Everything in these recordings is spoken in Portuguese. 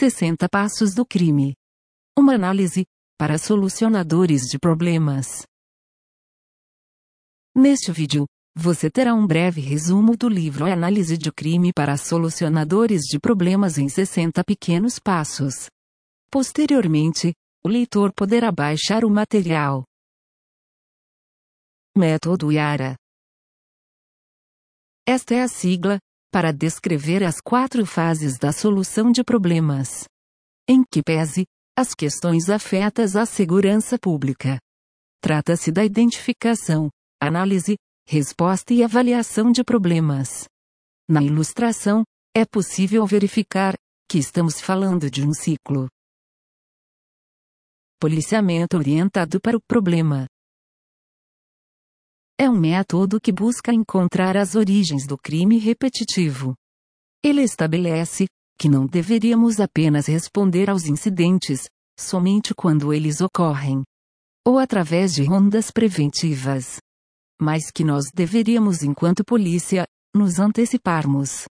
60 passos do crime. Uma análise para solucionadores de problemas. Neste vídeo, você terá um breve resumo do livro Análise de Crime para Solucionadores de Problemas em 60 Pequenos Passos. Posteriormente, o leitor poderá baixar o material. Método Yara Esta é a sigla para descrever as quatro fases da solução de problemas. Em que pese, as questões afetas à segurança pública. Trata-se da identificação, análise, resposta e avaliação de problemas. Na ilustração, é possível verificar que estamos falando de um ciclo. Policiamento orientado para o problema. É um método que busca encontrar as origens do crime repetitivo. Ele estabelece que não deveríamos apenas responder aos incidentes, somente quando eles ocorrem, ou através de rondas preventivas, mas que nós deveríamos, enquanto polícia, nos anteciparmos.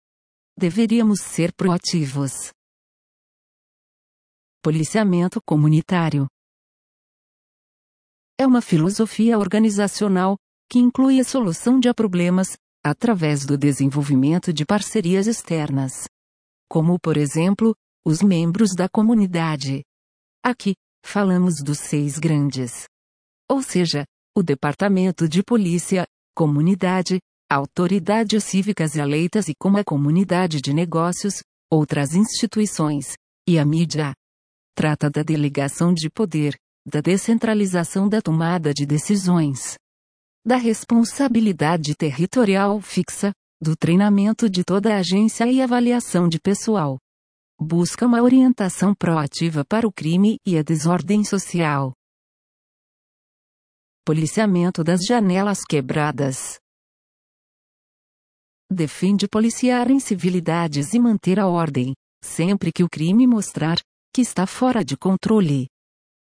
Deveríamos ser proativos. Policiamento comunitário é uma filosofia organizacional que inclui a solução de problemas, através do desenvolvimento de parcerias externas. Como, por exemplo, os membros da comunidade. Aqui, falamos dos seis grandes. Ou seja, o Departamento de Polícia, Comunidade, autoridades cívicas eleitas e como a comunidade de negócios, outras instituições, e a mídia. Trata da delegação de poder, da descentralização da tomada de decisões da responsabilidade territorial fixa, do treinamento de toda a agência e avaliação de pessoal. Busca uma orientação proativa para o crime e a desordem social. Policiamento das janelas quebradas. Defende policiar incivilidades e manter a ordem, sempre que o crime mostrar que está fora de controle.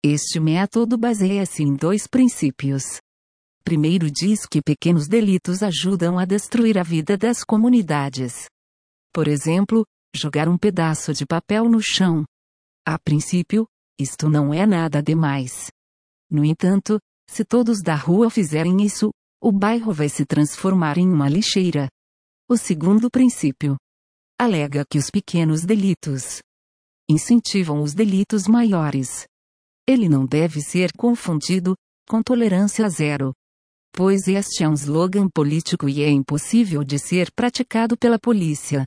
Este método baseia-se em dois princípios. Primeiro diz que pequenos delitos ajudam a destruir a vida das comunidades. Por exemplo, jogar um pedaço de papel no chão. A princípio, isto não é nada demais. No entanto, se todos da rua fizerem isso, o bairro vai se transformar em uma lixeira. O segundo princípio alega que os pequenos delitos incentivam os delitos maiores. Ele não deve ser confundido com tolerância zero pois este é um slogan político e é impossível de ser praticado pela polícia.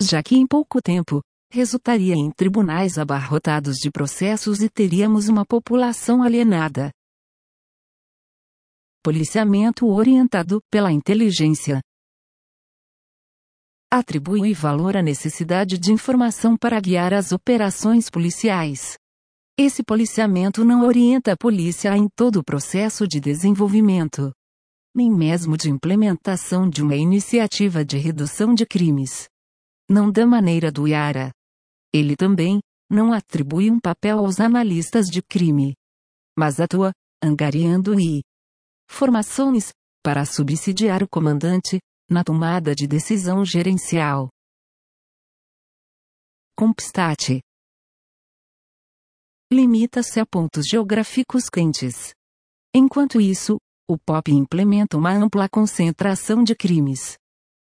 Já que em pouco tempo, resultaria em tribunais abarrotados de processos e teríamos uma população alienada. Policiamento orientado pela inteligência. Atribui valor à necessidade de informação para guiar as operações policiais. Esse policiamento não orienta a polícia em todo o processo de desenvolvimento nem mesmo de implementação de uma iniciativa de redução de crimes. Não da maneira do IARA. Ele também não atribui um papel aos analistas de crime, mas atua, angariando e formações para subsidiar o comandante na tomada de decisão gerencial. Compstat limita-se a pontos geográficos quentes. Enquanto isso, o POP implementa uma ampla concentração de crimes.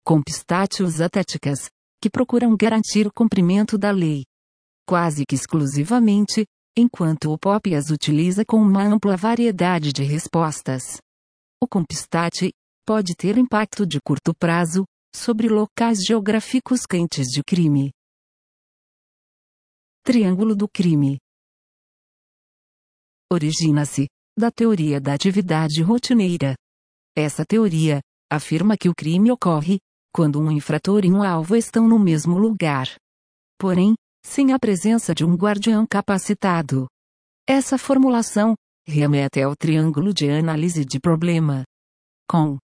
Compstátios atéticas, que procuram garantir o cumprimento da lei. Quase que exclusivamente, enquanto o POP as utiliza com uma ampla variedade de respostas. O Compstat pode ter impacto de curto prazo sobre locais geográficos quentes de crime. Triângulo do crime. Origina-se, da teoria da atividade rotineira. Essa teoria afirma que o crime ocorre quando um infrator e um alvo estão no mesmo lugar. Porém, sem a presença de um guardião capacitado. Essa formulação remete ao triângulo de análise de problema. Com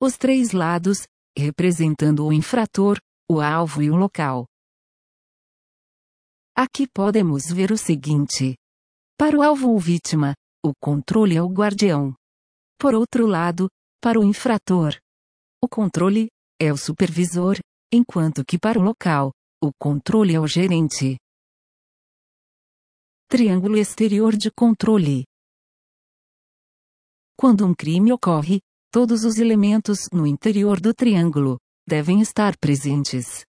os três lados, representando o infrator, o alvo e o local. Aqui podemos ver o seguinte. Para o alvo ou vítima, o controle é o guardião. Por outro lado, para o infrator, o controle é o supervisor, enquanto que para o local, o controle é o gerente. Triângulo exterior de controle. Quando um crime ocorre, todos os elementos no interior do triângulo devem estar presentes.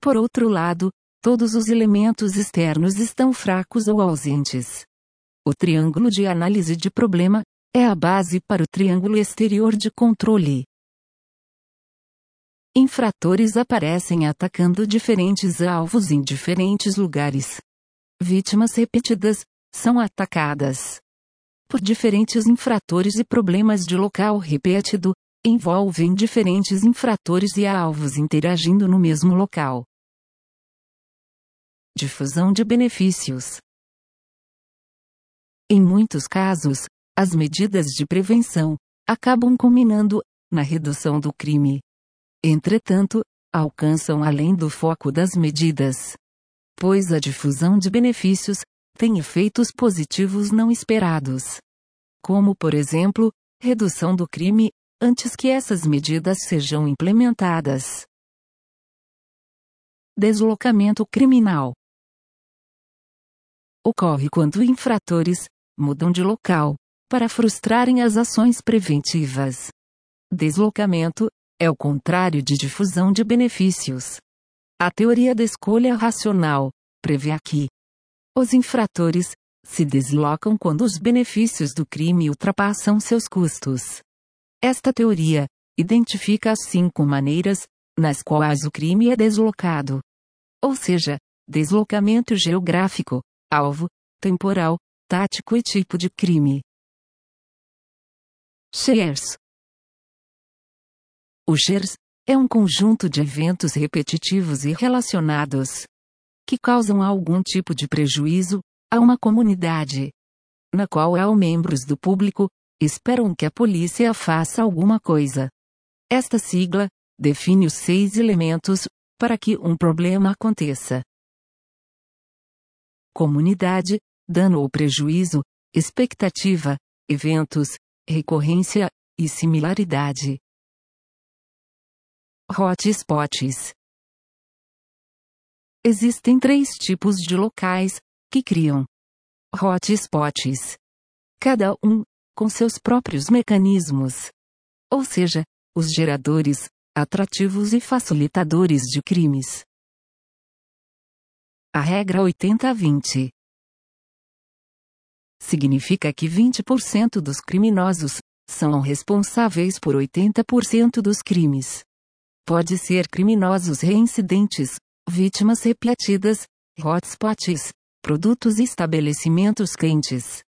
Por outro lado, todos os elementos externos estão fracos ou ausentes. O triângulo de análise de problema é a base para o triângulo exterior de controle. Infratores aparecem atacando diferentes alvos em diferentes lugares. Vítimas repetidas são atacadas por diferentes infratores e problemas de local repetido envolvem diferentes infratores e alvos interagindo no mesmo local. Difusão de benefícios. Em muitos casos, as medidas de prevenção acabam culminando na redução do crime. Entretanto, alcançam além do foco das medidas pois a difusão de benefícios tem efeitos positivos não esperados. Como, por exemplo, redução do crime, antes que essas medidas sejam implementadas. Deslocamento criminal ocorre quando infratores mudam de local para frustrarem as ações preventivas. Deslocamento é o contrário de difusão de benefícios. A teoria da escolha racional prevê que os infratores se deslocam quando os benefícios do crime ultrapassam seus custos. Esta teoria identifica as cinco maneiras nas quais o crime é deslocado. Ou seja, deslocamento geográfico, alvo, temporal, tático e tipo de crime. Shares. O shares é um conjunto de eventos repetitivos e relacionados que causam algum tipo de prejuízo a uma comunidade, na qual há membros do público esperam que a polícia faça alguma coisa. Esta sigla define os seis elementos para que um problema aconteça: comunidade, dano ou prejuízo, expectativa, eventos, recorrência e similaridade. Hotspots. Existem três tipos de locais que criam hotspots. Cada um com seus próprios mecanismos. Ou seja, os geradores, atrativos e facilitadores de crimes. A regra 80-20 significa que 20% dos criminosos são responsáveis por 80% dos crimes. Pode ser criminosos reincidentes, vítimas repetidas, hotspots, produtos e estabelecimentos quentes.